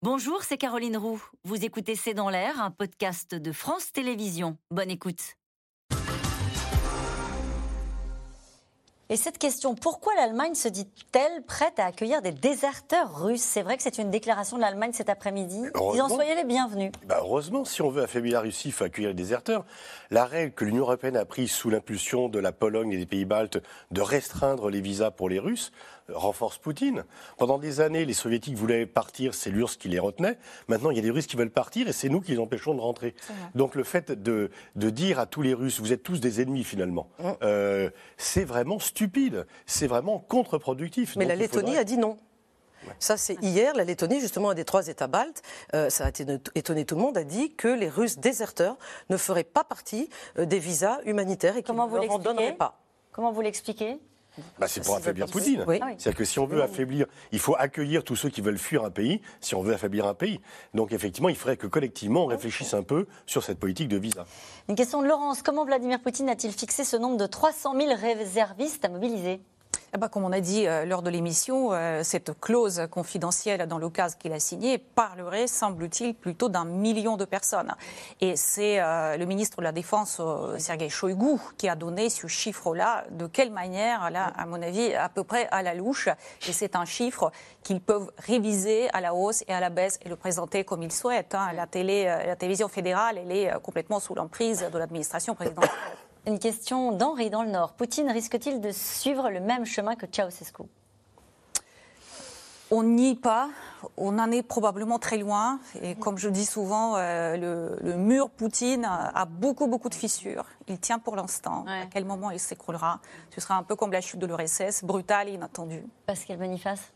Bonjour, c'est Caroline Roux. Vous écoutez C'est dans l'air, un podcast de France Télévisions. Bonne écoute. Et cette question, pourquoi l'Allemagne se dit-elle prête à accueillir des déserteurs russes? C'est vrai que c'est une déclaration de l'Allemagne cet après-midi. Disons, soyez les bienvenus. Bah heureusement, si on veut affaiblir la Russie, il faut accueillir les déserteurs. La règle que l'Union européenne a prise sous l'impulsion de la Pologne et des pays baltes de restreindre les visas pour les Russes, renforce Poutine. Pendant des années, les Soviétiques voulaient partir, c'est l'URSS qui les retenait. Maintenant, il y a des Russes qui veulent partir et c'est nous qui les empêchons de rentrer. Donc le fait de, de, dire à tous les Russes, vous êtes tous des ennemis finalement, mm. euh, c'est vraiment stupide, c'est vraiment contre-productif. Mais la Lettonie a dit non. Ça, c'est hier, la Lettonie, justement, un des trois États baltes, euh, ça a étonné tout le monde, a dit que les Russes déserteurs ne feraient pas partie euh, des visas humanitaires et qu'ils ne leur en donneraient pas. Comment vous l'expliquez? Bah, c'est pour affaiblir Poutine. C'est-à-dire que si on veut affaiblir, il faut accueillir tous ceux qui veulent fuir un pays, si on veut affaiblir un pays. Donc effectivement, il faudrait que collectivement, on réfléchisse un peu sur cette politique de visa. Une question de Laurence. Comment Vladimir Poutine a-t-il fixé ce nombre de 300 000 réservistes à mobiliser? Eh ben, comme on a dit euh, lors de l'émission, euh, cette clause confidentielle dans le cas qu'il a signé parlerait, semble-t-il, plutôt d'un million de personnes. Et c'est euh, le ministre de la Défense, Sergei Shoigu, qui a donné ce chiffre-là. De quelle manière Là, à mon avis, à peu près à la louche. Et c'est un chiffre qu'ils peuvent réviser à la hausse et à la baisse et le présenter comme ils souhaitent. Hein. La, télé, la télévision fédérale, elle est complètement sous l'emprise de l'administration présidentielle. Une question d'Henri dans le Nord. Poutine risque-t-il de suivre le même chemin que Ceausescu? On n'y est pas, on en est probablement très loin. Et comme je dis souvent, euh, le, mur Poutine a beaucoup, beaucoup de fissures. Il tient pour l'instant. À quel moment il s'écroulera? Ce sera un peu comme la chute de l'URSS, brutale et inattendue. Pascal Boniface?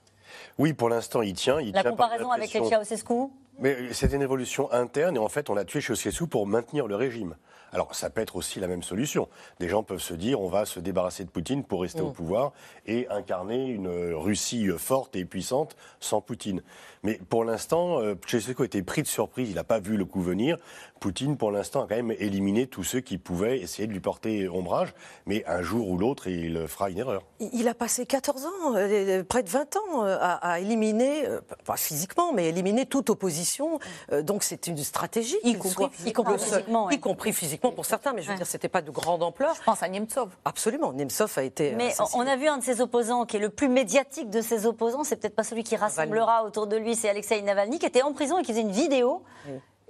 Oui, pour l'instant, il tient. Il la comparaison avec Ceausescu? Mais c'est une évolution interne et en fait, on a tué Ceausescu pour maintenir le régime. Alors, ça peut être aussi la même solution. Des gens peuvent se dire, on va se débarrasser de Poutine pour rester au mm. pouvoir et incarner une Russie forte et puissante sans Poutine. Mais pour l'instant, euh, a été pris de surprise, il n'a pas vu le coup venir. Poutine, pour l'instant, a quand même éliminé tous ceux qui pouvaient essayer de lui porter ombrage. Mais un jour ou l'autre, il fera une erreur. Il a passé 14 ans, euh, près de 20 ans, euh, à, éliminer, euh, pas physiquement, mais éliminer toute opposition. donc c'est une stratégie. Y compris, y compris physiquement. Y compris physiquement pour certains, mais je veux dire, c'était pas de grande ampleur. Je pense à Nemtsov. Absolument. Nemtsov a été. Mais on a vu un de ses opposants qui est le plus médiatique de ses opposants. C'est peut-être pas celui qui rassemblera autour de lui, c'est Alexei Navalny, qui était en prison et qui faisait une vidéo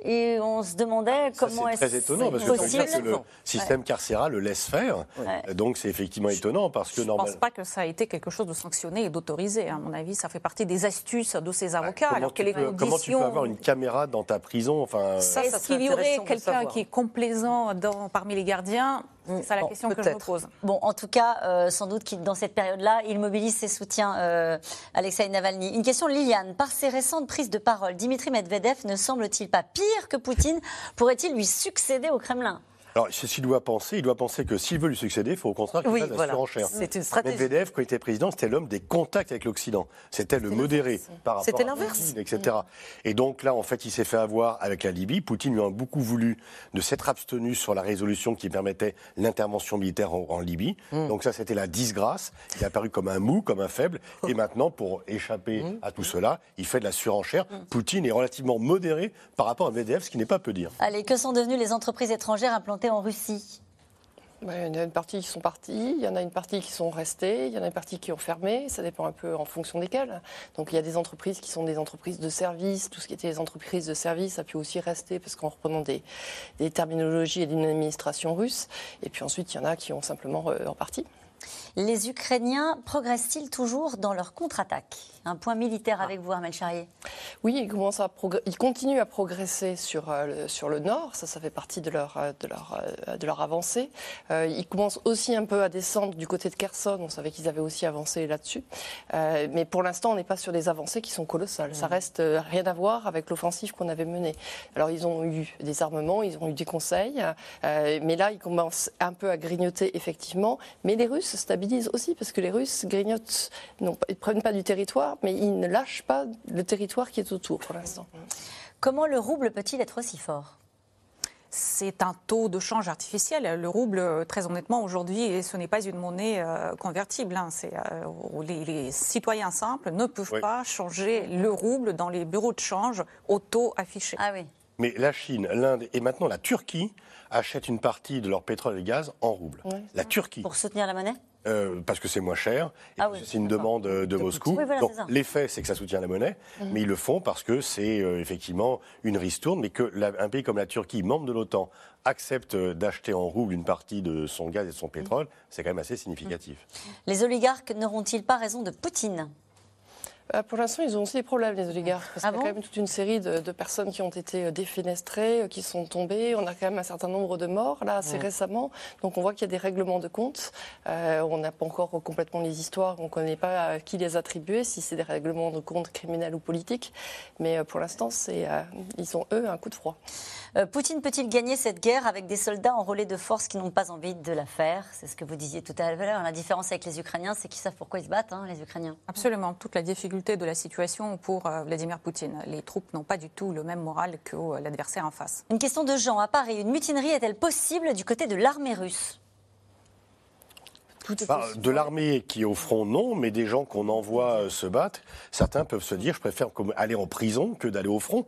et on se demandait comment est-ce très étonnant parce que, le système carcéral le laisse faire. Donc c'est effectivement étonnant parce que Je ne pense pas que ça a été quelque chose de sanctionné et d'autorisé. À mon avis, ça fait partie des astuces de ces avocats. comment, alors tu peux, comment, tu peux, avoir une caméra dans ta prison enfin, Est-ce qu'il y aurait quelqu'un qui est complaisant dans, parmi les gardiens c'est ça la question que je me pose. Bon, en tout cas, euh, sans doute qu'il, dans cette période-là, il mobilise ses soutiens, euh, Alexei Navalny. Une question Liliane. Par ses récentes prises de parole, Dimitri Medvedev ne semble-t-il pas pire que Poutine? Pourrait-il lui succéder au Kremlin? Alors, ce qu'il doit penser, il doit penser que s'il veut lui succéder, il faut au contraire qu'il fasse la surenchère. C'est une stratégie. Medvedev, quand il était président, c'était l'homme des contacts avec l'Occident. C'était le modéré par rapport C'était l'inverse. Etc. Et donc là, en fait, il s'est fait avoir avec la Libye. Poutine lui a beaucoup voulu de s'être abstenu sur la résolution qui permettait l'intervention militaire en, Libye. Hmm. Donc ça, c'était la disgrâce. Il est apparu comme un mou, comme un faible. Et maintenant, pour échapper hmm. à tout cela, il fait de la surenchère. Poutine est relativement modéré par rapport à Medvedev, ce qui n'est pas peu dire. Allez, que sont devenues les entreprises étrangères implantées en Russie bah, il y en a une partie qui sont parties, il y en a une partie qui sont restées, il y en a une partie qui ont fermé, ça dépend un peu en fonction desquelles. Donc il y a des entreprises qui sont des entreprises de services, tout ce qui était les entreprises de services a pu aussi rester parce qu'en reprenant des, terminologies et d'une administration russe. Et puis ensuite il y en a qui ont simplement en partie. Les Ukrainiens progressent-ils toujours dans leur contre-attaque? Un point militaire avec vous, Armel Charrier. Oui, ils, commencent à ils continuent à progresser sur, euh, le, sur le nord, ça, ça fait partie de leur, euh, de leur, euh, de leur avancée. ils commencent aussi un peu à descendre du côté de Kherson, on savait qu'ils avaient aussi avancé là-dessus. mais pour l'instant, on n'est pas sur des avancées qui sont colossales. Ça reste rien à voir avec l'offensive qu'on avait menée. Alors, ils ont eu des armements, ils ont eu des conseils, mais là, ils commencent un peu à grignoter, effectivement. Mais les Russes stabilisent aussi parce que les Russes grignotent, non, ils ne prennent pas du territoire, mais ils ne lâchent pas le territoire qui est autour pour l'instant. Comment le rouble peut-il être aussi fort? C'est un taux de change artificiel. Le rouble, très honnêtement, aujourd'hui, ce n'est pas une monnaie convertible. Hein. les, citoyens simples ne peuvent pas changer le rouble dans les bureaux de change au taux affiché. Ah oui. Mais la Chine, l'Inde et maintenant la Turquie achètent une partie de leur pétrole et gaz en roubles. la Turquie. Pour soutenir la monnaie? Euh, parce que c'est moins cher, ah c'est une demande euh, de, Moscou. Donc l'effet, c'est que ça soutient la monnaie, mhm. mais ils le font parce que c'est euh, effectivement une ristourne, mais qu'un pays comme la Turquie, membre de l'OTAN, accepte d'acheter en rouble une partie de son gaz et de son pétrole, c'est quand même assez significatif. Les oligarques n'auront-ils pas raison de Poutine? Euh, pour l'instant, ils ont aussi des problèmes, les oligarques. Parce ah qu'il y a quand même toute une série de, personnes qui ont été euh, défenestrées, euh, qui sont tombées. On a quand même un certain nombre de morts, là, assez récemment. Donc on voit qu'il y a des règlements de compte. on n'a pas encore complètement les histoires. On ne connaît pas qui les attribuer, si c'est des règlements de compte criminels ou politiques. Mais pour l'instant, ils ont, eux, un coup de froid. Poutine peut-il gagner cette guerre avec des soldats enrôlés de force qui n'ont pas envie de la faire? C'est ce que vous disiez tout à l'heure. La différence avec les Ukrainiens, c'est qu'ils savent pourquoi ils se battent, hein, les Ukrainiens. Absolument. Toute la difficulté de la situation pour euh, Vladimir Poutine. Les troupes n'ont pas du tout le même moral que euh, l'adversaire en face. Une question de Jean à Paris. Une mutinerie est-elle possible du côté de l'armée russe? Bah, de l'armée qui est au front, non, mais des gens qu'on envoie euh, se battre, certains peuvent se dire je préfère aller en prison que d'aller au front.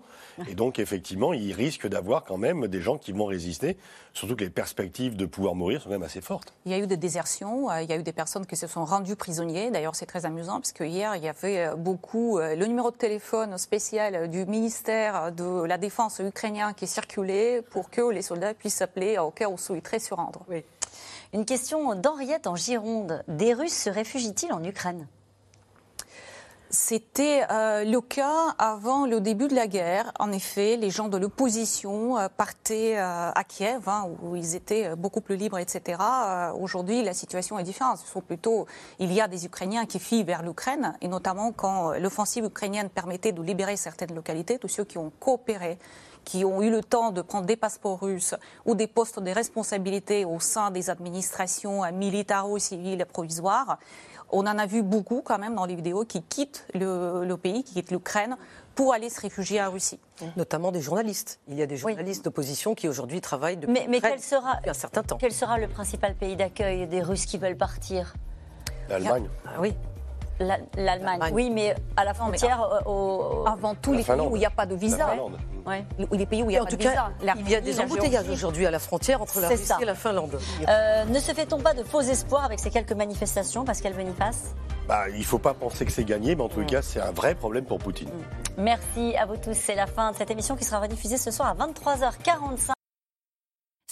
Et donc, effectivement, ils risquent d'avoir quand même des gens qui vont résister, surtout que les perspectives de pouvoir mourir sont quand même assez fortes. Il y a eu des désertions, euh, il y a eu des personnes qui se sont rendues prisonniers. D'ailleurs, c'est très amusant, parce que hier, il y avait euh, beaucoup le numéro de téléphone spécial du ministère de la Défense ukrainien qui circulait pour que les soldats puissent s'appeler au cas où souhaiteraient se rendre. Oui. Une question d'Henriette en Gironde. Des Russes se réfugient-ils en Ukraine? C'était euh, le cas avant le début de la guerre. En effet, les gens de l'opposition euh, partaient euh, à Kiev, hein, où ils étaient beaucoup plus libres, etc. Aujourd'hui, la situation est différente. Ce sont plutôt, il y a des Ukrainiens qui fuient vers l'Ukraine, et notamment quand l'offensive ukrainienne permettait de libérer certaines localités, tous ceux qui ont coopéré qui ont eu le temps de prendre des passeports russes ou des postes de responsabilité au sein des administrations militaro-civiles provisoires. On en a vu beaucoup quand même dans les vidéos qui quittent le, pays, qui quittent l'Ukraine pour aller se réfugier en Russie. Notamment des journalistes. Il y a des journalistes d'opposition qui aujourd'hui travaillent depuis, mais, quel sera, un certain temps. Quel sera le principal pays d'accueil des Russes qui veulent partir? L'Allemagne. Ah oui. L'Allemagne, oui, mais à la frontière, euh, avant tous les pays où il n'y a pas de visa. Ouais. Les pays où il n'y a pas de visa. il y a des embouteillages aujourd'hui à la frontière entre la Russie et la Finlande. Euh, ne se fait-on pas de faux espoirs avec ces quelques manifestations, Pascal Boniface? Bah, Il ne faut pas penser que c'est gagné, mais en tout mm. cas, c'est un vrai problème pour Poutine. Merci à vous tous. C'est la fin de cette émission qui sera rediffusée ce soir à 23h45.